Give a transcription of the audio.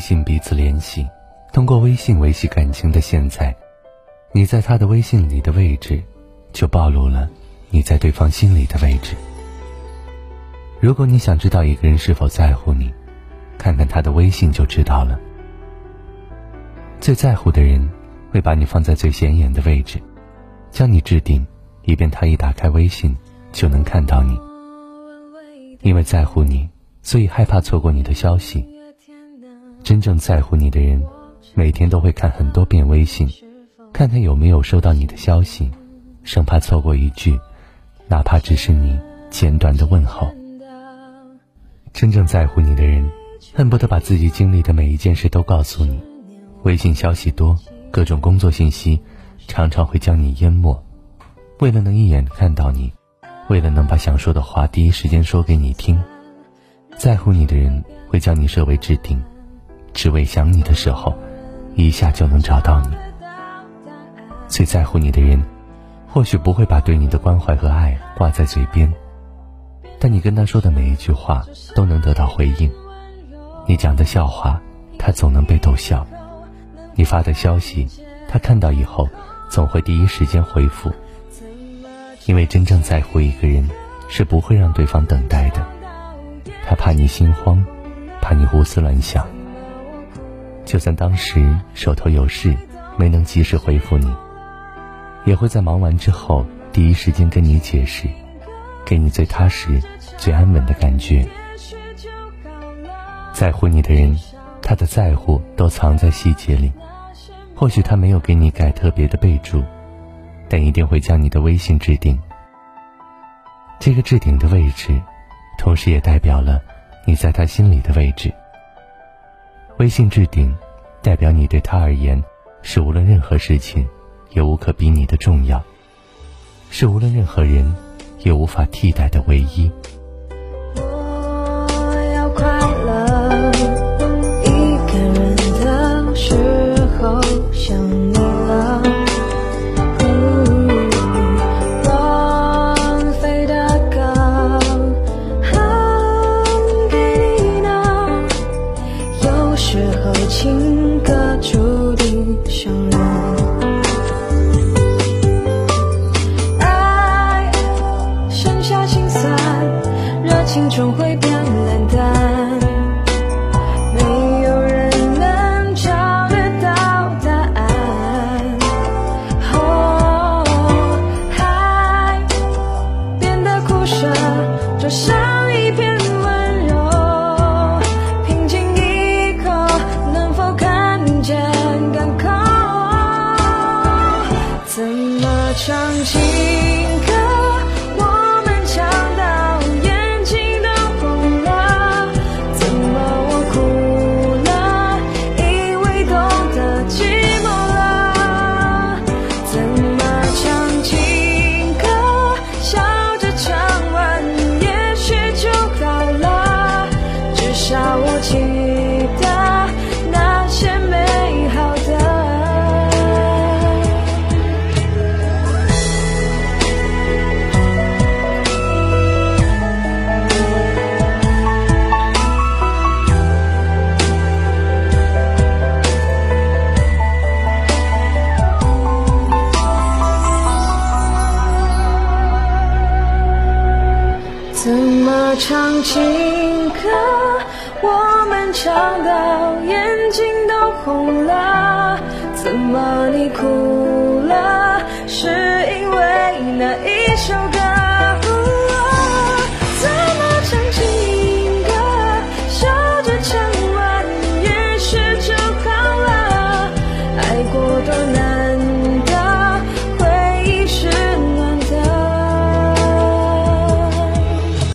信彼此联系，通过微信维系感情的现在，你在他的微信里的位置，就暴露了你在对方心里的位置。如果你想知道一个人是否在乎你，看看他的微信就知道了。最在乎的人，会把你放在最显眼的位置，将你置顶，以便他一打开微信就能看到你。因为在乎你，所以害怕错过你的消息。真正在乎你的人，每天都会看很多遍微信，看看有没有收到你的消息，生怕错过一句，哪怕只是你简短的问候。真正在乎你的人，恨不得把自己经历的每一件事都告诉你。微信消息多，各种工作信息，常常会将你淹没。为了能一眼看到你，为了能把想说的话第一时间说给你听，在乎你的人会将你设为置顶。只为想你的时候，一下就能找到你。最在乎你的人，或许不会把对你的关怀和爱挂在嘴边，但你跟他说的每一句话都能得到回应。你讲的笑话，他总能被逗笑；你发的消息，他看到以后总会第一时间回复。因为真正在乎一个人，是不会让对方等待的。他怕你心慌，怕你胡思乱想。就算当时手头有事，没能及时回复你，也会在忙完之后第一时间跟你解释，给你最踏实、最安稳的感觉。在乎你的人，他的在乎都藏在细节里。或许他没有给你改特别的备注，但一定会将你的微信置顶。这个置顶的位置，同时也代表了你在他心里的位置。微信置顶，代表你对他而言是无论任何事情也无可比拟的重要，是无论任何人也无法替代的唯一。唱情下我记得那些美好的。怎么唱情歌强盗。